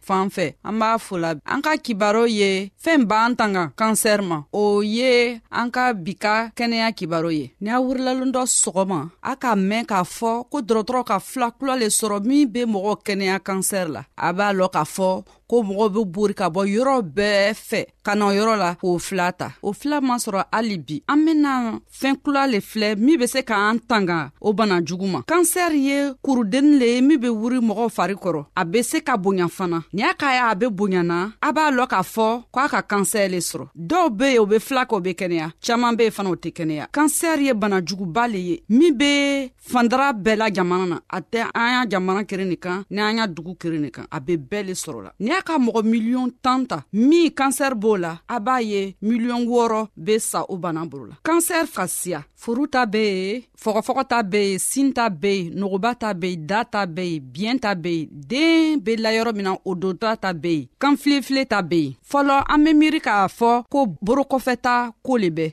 fan fɛ an b'a fola an ka kibaro ye fɛɛn b'an tanga kansɛri ma o ye an ka bi ka kɛnɛya kibaro ye ni a wurilalen dɔ sɔgɔma a k'a mɛn k'a fɔ ko dɔrɔtɔrɔ ka fila kula le sɔrɔ min be mɔgɔ kɛnɛya kansɛri la a b'a lɔn k'a fɔ ko mɔgɔ be bori ka bɔ yɔrɔ bɛɛ fɛ ka na yɔrɔ la k'o fila ta o fila ma sɔrɔ hali bi an bena fɛɛn kula le filɛ min be se k'an tanga o bana jugu ma kansɛri ye kurudenni le ye min be wuri mɔgɔw fari kɔrɔ a be se ka bonya fana ni y'a k'a ye a be bonyana a b'a lɔn k'a fɔ ko a ka kansɛri le sɔrɔ dɔw be ye o be fila kɛ o be kɛnɛya caaman be ye fana o tɛ kɛnɛya kansɛri ye bana juguba le ye min be fandara bɛɛ la jamana na a tɛ an y'a jamana kere nin kan ni an y'a dugu kere nin kan a be bɛɛ le sɔrɔ la n'i y'a ka mɔgɔ miliyɔn tan ta min kansɛri b'o la a b'a ye miliyɔn wɔɔrɔ be sa o bana bolo la kansɛri ka siya furu ta be ye fɔgɔfɔgɔ ta be ye sin ta be ye nogoba ta be ye da ta be ye biyɛn ta be ye den be layɔrɔ min na o dota ta be ye kanfilefile ta be ye fɔlɔ an be miiri k'a fɔ ko borokɔfɛta koo le bɛ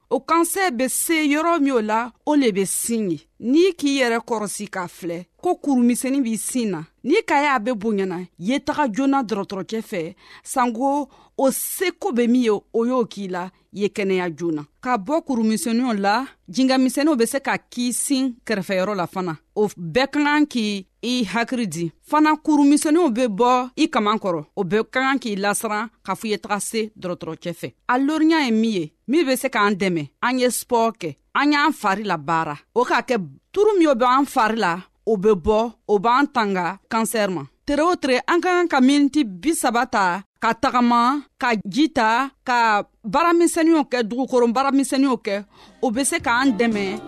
o kansɛ be se yɔrɔ min o la o le be sin ye n'i k'i yɛrɛ kɔrɔsi k'a filɛ ko kurumisɛni b'i sin na n'i ka y'a be bonyana ye taga joona dɔrɔtɔrɔcɛ fɛ sanko o seko be min ye o y'o k'i la ye kɛnɛya joona ka bɔ kurumisɛniw la jingamisɛniw be se ka k'i sin kɛrɛfɛyɔrɔ la fana o bɛɛ ka kan k'i i hakiri di fana kurumisɛniw be bɔ i kaman kɔrɔ o bɛɛ ka kan k'i lasiran ka fɔ ye taga se dɔrɔtɔrɔcɛ fɛ a loriya ye min ye min be se k'an dɛmɛ an ye spɔɔ kɛ an y'an fari la baara o k'a kɛ turu min o be an fari la o be bɔ o b'an tanga kansɛr ma tere o tere an ka kan ka miniti bisaba ta ka tagama ka ji ta ka baaramisɛniw kɛ dugukoron baaramisɛniw kɛ o be se k'an dɛmɛ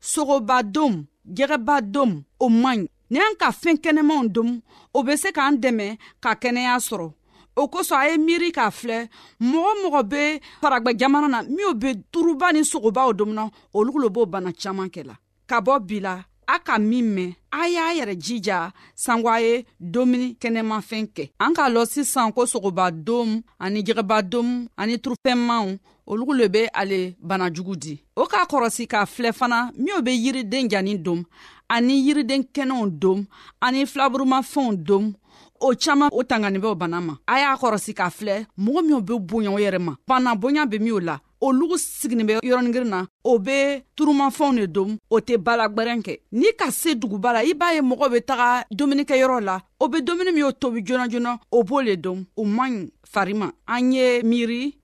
sogoba dom jɛgɛba dom o man ɲi ni an ka fɛn kɛnɛmanw dom o bɛ se k'an dɛmɛ ka kɛnɛya sɔrɔ o kosɔn a ye miiri k'a filɛ mɔgɔ mɔgɔ bɛ faragba jamana na minnu bɛ turuba ni sogobaw domina olu lo b'o bana caman kɛ la ka bɔ bi la a ka min mɛn a y'a yɛrɛ jija sanko a ye domuni kɛnɛmafɛn kɛ an k'a lɔ sisan ko sogoba dom ani jɛgɛba dom ani turufɛnmanw olugu le be ale bana jugu di o k'a kɔrɔsi k'a filɛ fana minw be yiriden jani dom ani yiriden kɛnɛw dom ani filaburumafɛnw dom o caaman o tangani bɛ o bana ma a y'a kɔrɔsi k'a filɛ mɔgɔ minw be bonya o yɛrɛ ma bana bonya be minw la olugu siginin bɛ yɔrɔningirin na o be turumafɛnw de dom o tɛ balagwɛrɛn kɛ n'i ka se duguba la i b'a ye mɔgɔ be taga dumunikɛyɔrɔ la o be dumuni min o tobi joona joona o b'o le dom o man ɲi fari ma an ye miiri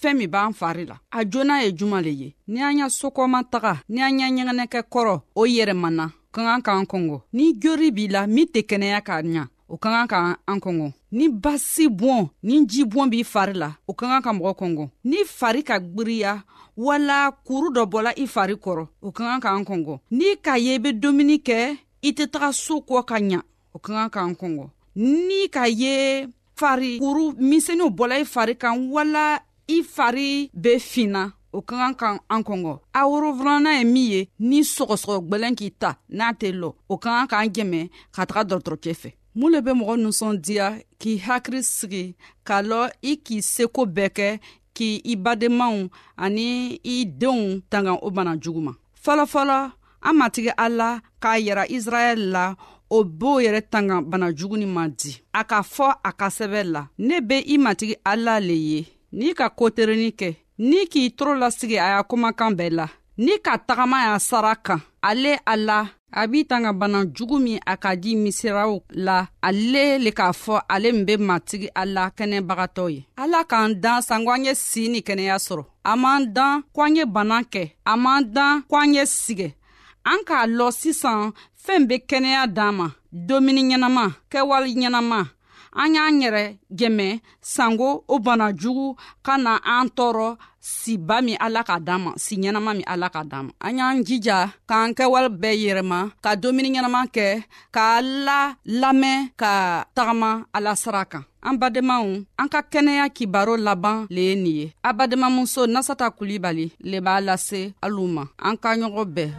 fɛɛn min b'an fari la a joona ye juman le ye ni an y'a sokɔma taga ni an y'a ɲɛgɛnɛkɛ kɔrɔ o yɛrɛmana ka kan k'an kɔngɔ ni jori b'i la min tɛ kɛnɛya k'a ɲa o ka kan ka an kɔngɔ ni basi bɔn ni ji bɔn b'i fari la o ka kan ka mɔgɔ kɔngɔ ni fari ka gbiriya wala kuru dɔ bɔla i fari kɔrɔ o ka kan k'an kɔngɔ n'i k'a ye i bɛ dumuni kɛ i tɛ taga so kɔ ka ɲa o ka kan k'an kɔngɔ ni ka ye fari kuru misɛnninw bɔla i fari kan wala i fari bɛ finna o ka kan ka an kɔngɔ a worofurana ye min ye ni sɔgɔsɔgɔ gwɛlɛn k'i ta n'a tɛ lɔ o ka kan k'an jɛmɛ ka taga dɔgɔtɔrɔkɛ fɛ mun le bɛ mɔgɔ nusɔndiya k'i hakili sigi k'a lɔ i k'i seko bɛɛ kɛ k'i i badenmaw ani i denw tanga o bana jugu ma fɔlɔfɔlɔ an matigi ala k'a yira israɛl la o b'o yɛrɛ tanga bana jugu ni man di a k'a fɔ a ka sɛbɛ la ne be i matigi ala le ye n'i ka koterennin kɛ ni k'i toro lasigi a y'a komakan bɛɛ la ni ka tagama y'a sara kan ale ala a b'i tanga bana jugu min a ka di misiraw la ale le k'a fɔ ale min be matigi a la kɛnɛbagatɔ ye ala k'an dan sanko an ye sii ni kɛnɛya sɔrɔ a m'an dan ko an ye bana kɛ a m'an dan ko an ye sigɛ an k'a lɔ sisan fɛɛn be kɛnɛya d'an ma domuni ɲɛnama kɛwale ɲɛnama an y'an yɛrɛ jɛmɛ sango o bana jugu ka na an tɔɔrɔ siba min ala ka dan ma si ɲɛnama min ala ka dan ma an y'an jija k'an kɛwale bɛɛ yɛrɛma ka domuni ɲɛnama kɛ ka la lamɛn ka tagama ala sira kan an badenmaw an ka kɛnɛya kibaro laban le ye nin ye a badenmamuso nasata kulibali le b'a lase alu ma an ka ɲɔgɔn bɛɛ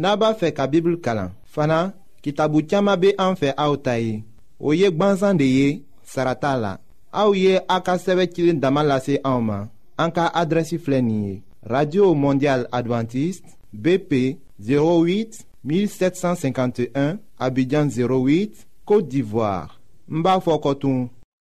n'a b'a fɛ ka bibulu kalan fana kitabu caman bɛ an fɛ aw ta ye o ye gwansan de ye sara t'a la aw ye a ka sɛbɛn cilen dama lase anw ma an ka adrɛsi filɛ nin ye radio mondial adventiste bp 08 1751 abidjan 08 côte d'ivoire n b'a fɔ kɔtun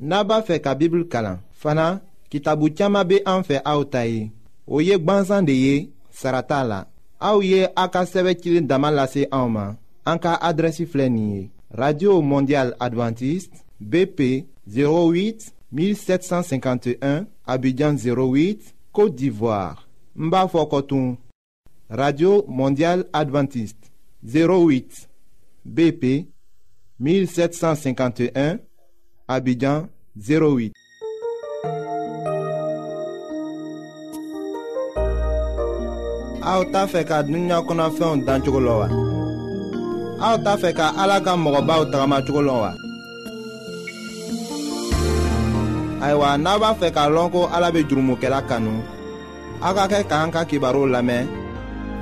n'a b'a fɛ ka bibulu kalan fana kitabu caman bɛ an fɛ aw ta ye o ye gwansan de ye sara t'a la aw ye a ka sɛbɛn cilen dama lase anw ma an ka adrɛsi filɛ nin ye radio mondial adventiste bp 08 1751 abidjan 08 côte d'ivoire n b'a fɔ kɔtun Radio Mondiale Adventiste 08 BP 1751 Abidjan 08 aw t'a fɛ ka dunuya kɔnɔfɛnw dan cogo la wa aw t'a fɛ ka ala ka mɔgɔbaw tagama cogo la wa ayiwa n'a b'a fɛ k'a lɔn ko ala bɛ jurumokɛla kanu aw ka kɛ k'an ka kibaruw lamɛn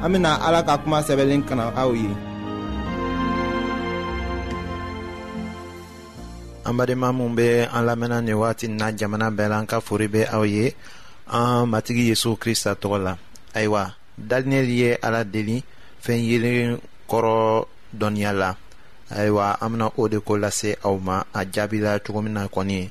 an bena ala ka kuma sɛbɛnlen kana aw ye an badenma minw be an lamɛnna nin wagati na jamana bɛɛ la an ka fori be aw ye an matigi yezu krista tɔgɔ la ayiwa daninɛli ye ala deli fɛn yelen kɔrɔ dɔnniya la ayiwa an bena o de ko lase aw ma a jaabila cogo min na kɔni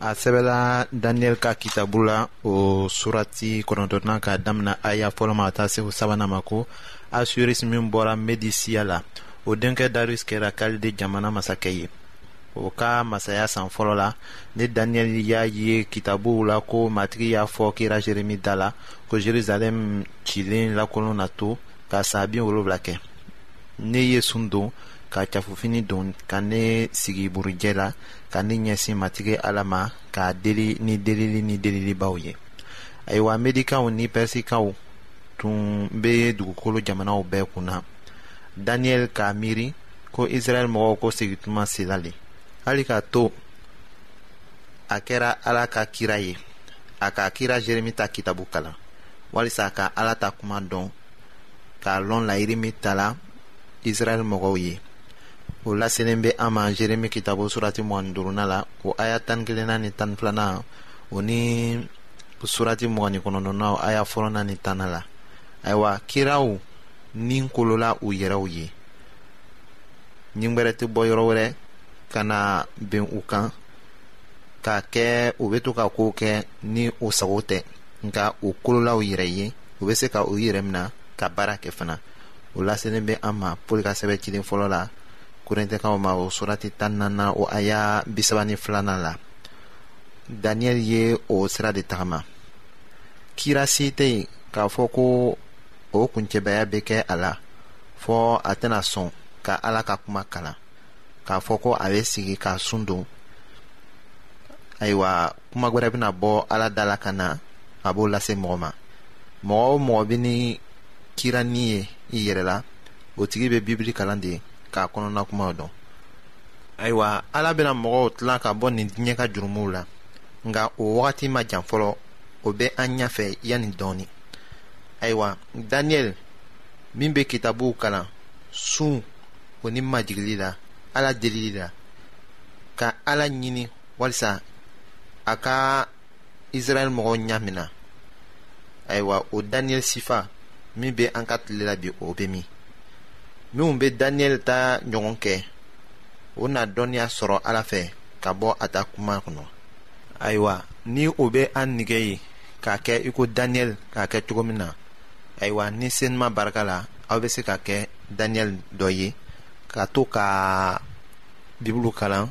a sɛbɛla daniyɛli ka kitabu la o surati kɔnɔntɔnnan ka damina aya fɔlɔ ma ka taa se o sabanan ma ko asurisi min bɔra medisiya la o denkɛ darius kɛra kalide jamana masakɛ ye o ka masaya san fɔlɔ la ne daniyɛli y'a ye kitabuw la ko matigi y'a fɔ kira jeremi da la ko jerusalɛm cilen lakolon na to ka saa bin wolonwula kɛ ne ye sun don ka cafufini don ka ne sigi burujɛ la ka ne ɲɛsin matigi ala ma k'a deli ni delili ni delilibaw ye ayiwa medikanw ni pɛrisikaw tun bɛ dugukolo jamanaw bɛɛ kun na daniyɛli k'a miiri ko israɛl mɔgɔw ko segituma sela le hali k'a to a kɛra ala ka kira ye a ka kira jeremi ta kitabu kalan walisa ka ala ta kuma dɔn k'a lɔn layiri min tala israɛl mɔgɔw ye o laselen bɛ an ma jeremi kitabo surati mugan ni duuruna la o aya tan ni kelenna ni tan ni filanan o ni surati mugan ni kɔnɔntɔnnaw aya fɔlɔna ni tanna la ayiwa kiraw ni kolola u yɛrɛw ye ɲingbɛrɛ tɛ bɔ yɔrɔ wɛrɛ ka na bɛn u kan k'a kɛ u bɛ to ka kow kɛ ni u sago tɛ nka u kololaw yɛrɛ ye u bɛ se ka u yɛrɛ mina ka baara kɛ fana o laselen bɛ an ma pɔli ka sɛbɛn cilen fɔlɔ la korintɛkaw ma o surati tan nana o aya bisaba ni filanan la daniyɛli ye o sira de tagama kira si tɛ yen k'a fɔ ko o kuncɛbaya bɛ kɛ a la fɔ a tɛna sɔn ka ala ka kuma kalan k'a fɔ ko a bɛ sigi k'a sun don ayiwa kuma wɛrɛ bɛna bɔ ala da la ka na a b'o lase mɔgɔ ma mɔgɔ o mɔgɔ bɛ ni kira ni ye i yɛrɛ la o tigi bɛ bibili kalan de k'a kɔnɔna kumaw dɔn ayiwa ala bɛna mɔgɔw tilan ka bɔ nin diɲɛ ka jurumuw la nka o wagati ma jan fɔlɔ o bɛ an ɲɛfɛ yanni dɔɔnin ayiwa daniyɛli min bɛ kitabuw kalan sun o ni majigili la ala delili la ka ala ɲini walisa a ka israɛl mɔgɔw ɲamina ayiwa o daniyɛli sifa min bɛ an ka tile la bi o bɛ min minnu bɛ daniyɛli ta ɲɔgɔn kɛ o na dɔnniya sɔrɔ ala fɛ ka bɔ a ta kuma kɔnɔ ayiwa ni o bɛ an nige ye k'a kɛ i ko daniyɛli k'a kɛ cogo min na ayiwa ni senuma barika la aw bɛ se ka kɛ daniyɛli dɔ ye ka to ka bibulu kalan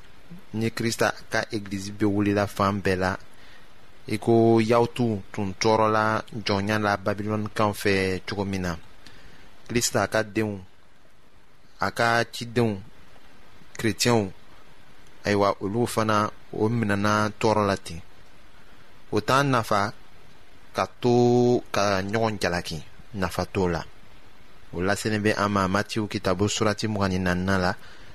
ni krista ka egilizi bɛ wulila fan bɛɛ la i ko yawutu tun tɔɔrɔla jɔnya la babilɔnikaw fɛ cogo min na krista ka denw a ka cidenw kretiyɛnw ayiwa olu fana o minɛna tɔɔrɔ la ten o t'an nafa ka to ka ɲɔgɔn jalaki nafa t'o la o laselen bɛ an ma matiw kitabu surati mugan ni naaninan la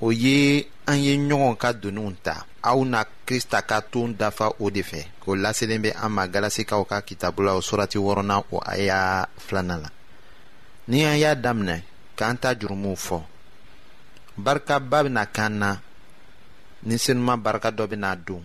o ye an ye ɲɔgɔn ka doniw ta aw na krista ka ton dafa o de fɛ o laselen bɛ an ma galasikaw ka kitabu la o surati wɔɔrɔna o a y'a filanan la ni an y'a daminɛ k'an ta jurumuw fɔ barikaba bɛna kan na ni senuma barika dɔ bɛna don